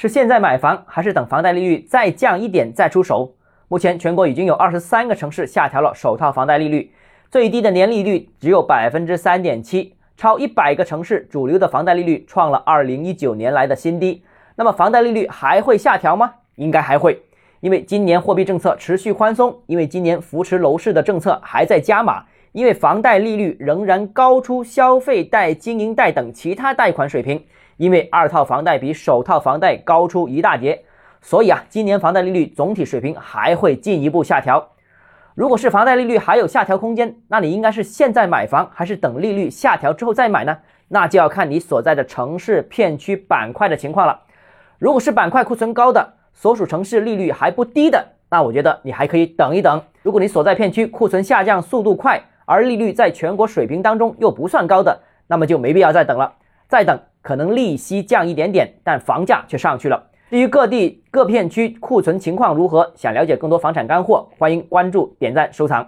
是现在买房，还是等房贷利率再降一点再出手？目前全国已经有二十三个城市下调了首套房贷利率，最低的年利率只有百分之三点七，超一百个城市主流的房贷利率创了二零一九年来的新低。那么房贷利率还会下调吗？应该还会，因为今年货币政策持续宽松，因为今年扶持楼市的政策还在加码。因为房贷利率仍然高出消费贷、经营贷等其他贷款水平，因为二套房贷比首套房贷高出一大截，所以啊，今年房贷利率总体水平还会进一步下调。如果是房贷利率还有下调空间，那你应该是现在买房，还是等利率下调之后再买呢？那就要看你所在的城市、片区、板块的情况了。如果是板块库存高的，所属城市利率还不低的，那我觉得你还可以等一等。如果你所在片区库存下降速度快，而利率在全国水平当中又不算高的，那么就没必要再等了。再等，可能利息降一点点，但房价却上去了。至于各地各片区库存情况如何，想了解更多房产干货，欢迎关注、点赞、收藏。